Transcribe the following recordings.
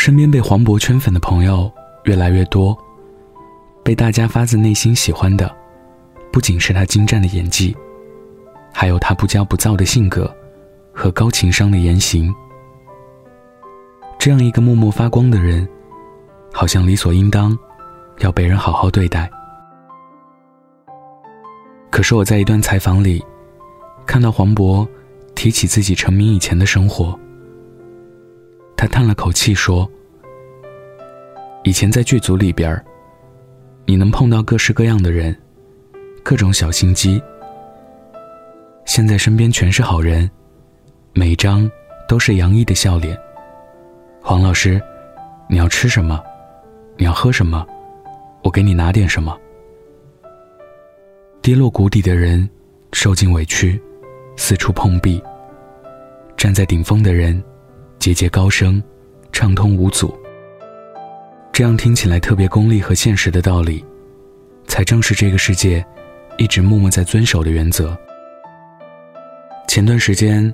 身边被黄渤圈粉的朋友越来越多，被大家发自内心喜欢的，不仅是他精湛的演技，还有他不骄不躁的性格和高情商的言行。这样一个默默发光的人，好像理所应当要被人好好对待。可是我在一段采访里，看到黄渤提起自己成名以前的生活。他叹了口气说：“以前在剧组里边你能碰到各式各样的人，各种小心机。现在身边全是好人，每张都是洋溢的笑脸。黄老师，你要吃什么？你要喝什么？我给你拿点什么。跌落谷底的人，受尽委屈，四处碰壁；站在顶峰的人。”节节高升，畅通无阻。这样听起来特别功利和现实的道理，才正是这个世界一直默默在遵守的原则。前段时间，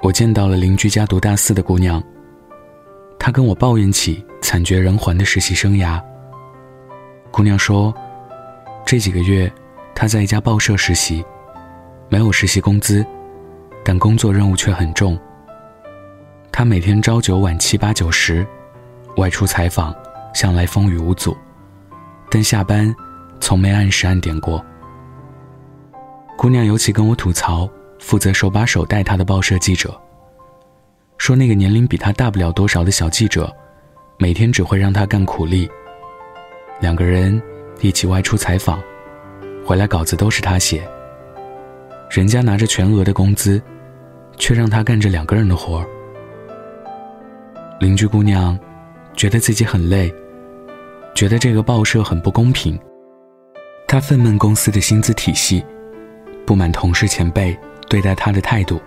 我见到了邻居家读大四的姑娘，她跟我抱怨起惨绝人寰的实习生涯。姑娘说，这几个月她在一家报社实习，没有实习工资，但工作任务却很重。他每天朝九晚七八九十，外出采访，向来风雨无阻，但下班从没按时按点过。姑娘尤其跟我吐槽，负责手把手带她的报社记者，说那个年龄比她大不了多少的小记者，每天只会让她干苦力。两个人一起外出采访，回来稿子都是他写。人家拿着全额的工资，却让他干着两个人的活儿。邻居姑娘觉得自己很累，觉得这个报社很不公平。她愤懑公司的薪资体系，不满同事前辈对待她的态度。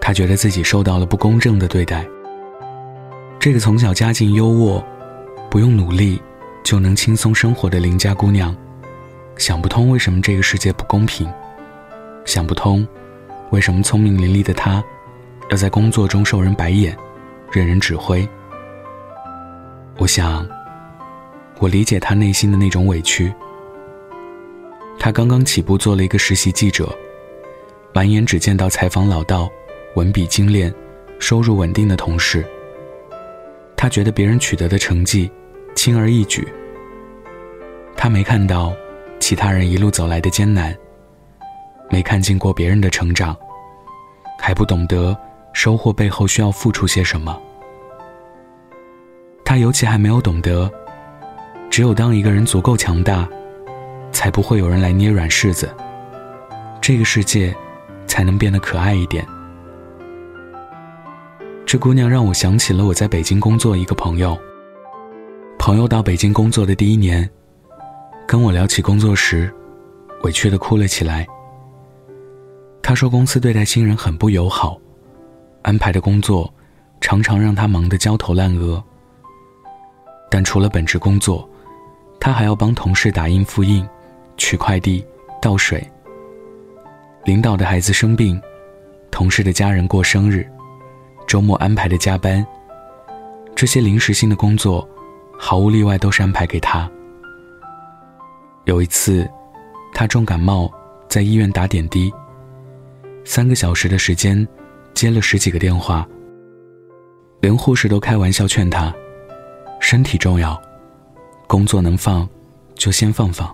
她觉得自己受到了不公正的对待。这个从小家境优渥，不用努力就能轻松生活的邻家姑娘，想不通为什么这个世界不公平，想不通为什么聪明伶俐的她，要在工作中受人白眼。任人指挥。我想，我理解他内心的那种委屈。他刚刚起步做了一个实习记者，满眼只见到采访老道、文笔精炼、收入稳定的同事。他觉得别人取得的成绩轻而易举。他没看到其他人一路走来的艰难，没看见过别人的成长，还不懂得。收获背后需要付出些什么？他尤其还没有懂得，只有当一个人足够强大，才不会有人来捏软柿子，这个世界才能变得可爱一点。这姑娘让我想起了我在北京工作一个朋友。朋友到北京工作的第一年，跟我聊起工作时，委屈的哭了起来。他说公司对待新人很不友好。安排的工作，常常让他忙得焦头烂额。但除了本职工作，他还要帮同事打印复印、取快递、倒水。领导的孩子生病，同事的家人过生日，周末安排的加班，这些临时性的工作，毫无例外都是安排给他。有一次，他重感冒，在医院打点滴，三个小时的时间。接了十几个电话，连护士都开玩笑劝他：“身体重要，工作能放就先放放。”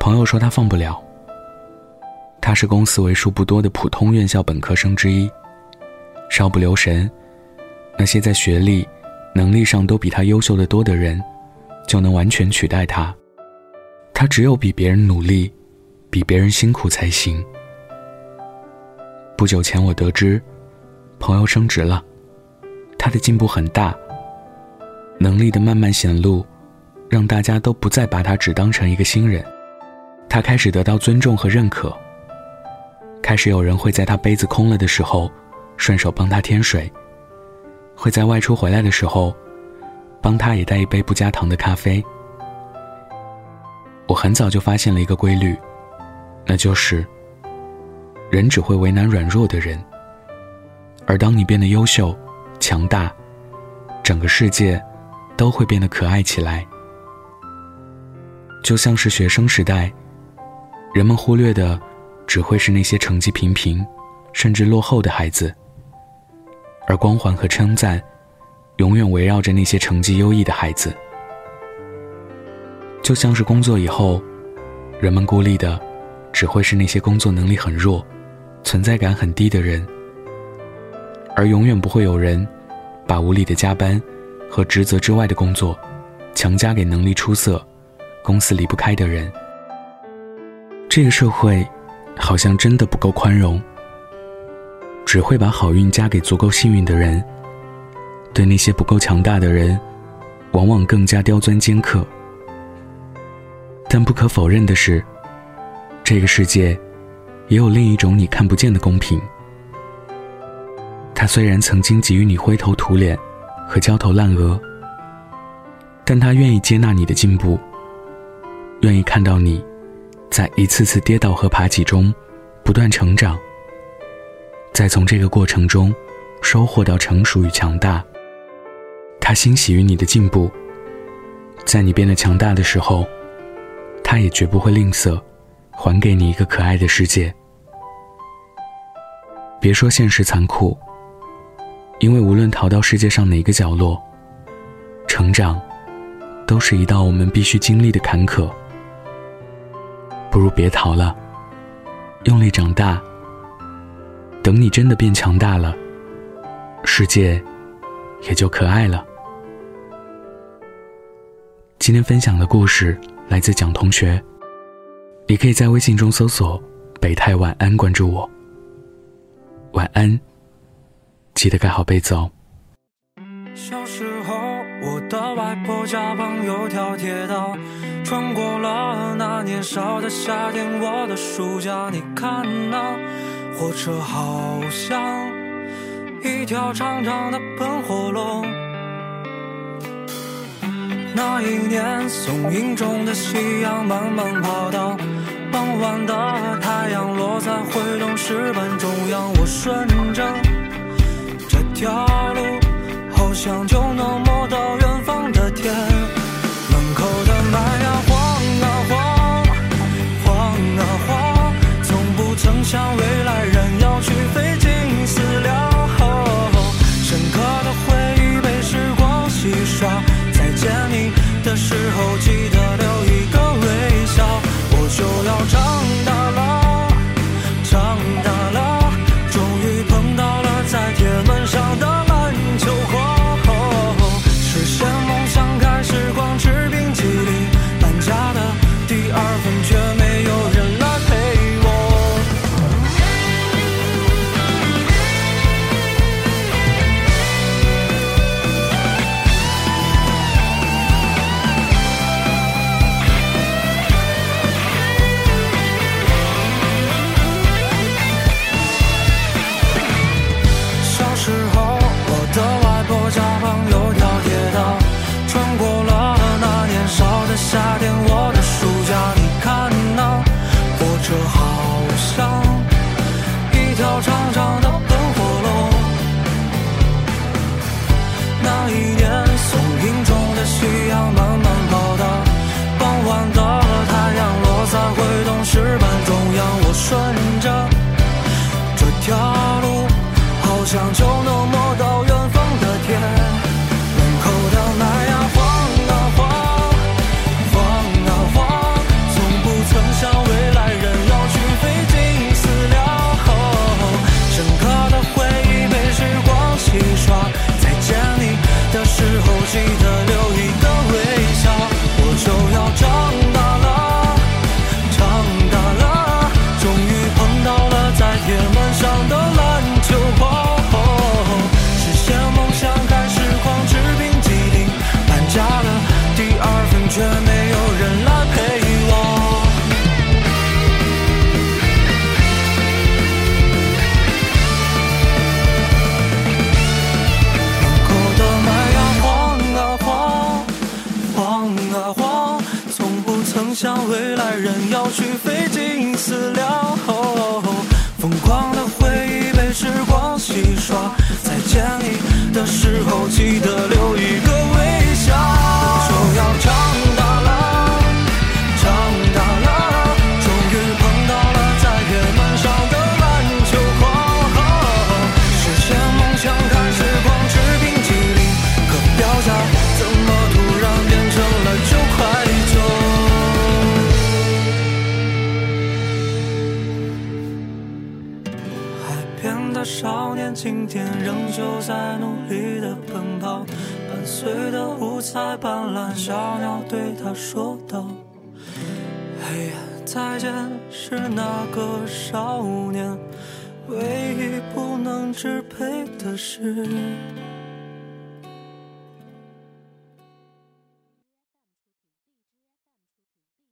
朋友说他放不了。他是公司为数不多的普通院校本科生之一，稍不留神，那些在学历、能力上都比他优秀的多的人，就能完全取代他。他只有比别人努力，比别人辛苦才行。不久前，我得知朋友升职了，他的进步很大，能力的慢慢显露，让大家都不再把他只当成一个新人。他开始得到尊重和认可，开始有人会在他杯子空了的时候，顺手帮他添水，会在外出回来的时候，帮他也带一杯不加糖的咖啡。我很早就发现了一个规律，那就是。人只会为难软弱的人，而当你变得优秀、强大，整个世界都会变得可爱起来。就像是学生时代，人们忽略的只会是那些成绩平平，甚至落后的孩子，而光环和称赞永远围绕着那些成绩优异的孩子。就像是工作以后，人们孤立的只会是那些工作能力很弱、存在感很低的人，而永远不会有人把无理的加班和职责之外的工作强加给能力出色、公司离不开的人。这个社会好像真的不够宽容，只会把好运加给足够幸运的人，对那些不够强大的人，往往更加刁钻尖刻。但不可否认的是，这个世界也有另一种你看不见的公平。他虽然曾经给予你灰头土脸和焦头烂额，但他愿意接纳你的进步，愿意看到你在一次次跌倒和爬起中不断成长，再从这个过程中收获到成熟与强大。他欣喜于你的进步，在你变得强大的时候。他也绝不会吝啬，还给你一个可爱的世界。别说现实残酷，因为无论逃到世界上哪个角落，成长，都是一道我们必须经历的坎坷。不如别逃了，用力长大。等你真的变强大了，世界，也就可爱了。今天分享的故事。来自蒋同学，你可以在微信中搜索“北太晚安”，关注我。晚安，记得盖好被子哦。小时候，我的外婆家旁有条铁道，穿过了那年少的夏天。我的暑假，你看那火车好像一条长长的喷火龙。那一年，松影中的夕阳慢慢跑到傍晚的太阳落在挥动石板中央。我顺着这条路，好像就能摸到远方的天。门口的麦芽晃啊晃，晃啊晃，从不曾想未来人要去费尽思量。深刻的回忆被时光洗刷。再见你的时候，记得向未来人要去费尽思量，哦，疯狂的回忆被时光洗刷，再见你的时候记得留一个微笑，就要长。醉的五彩斑斓小鸟对他说道：“嘿，再见。”是那个少年唯一不能支配的事。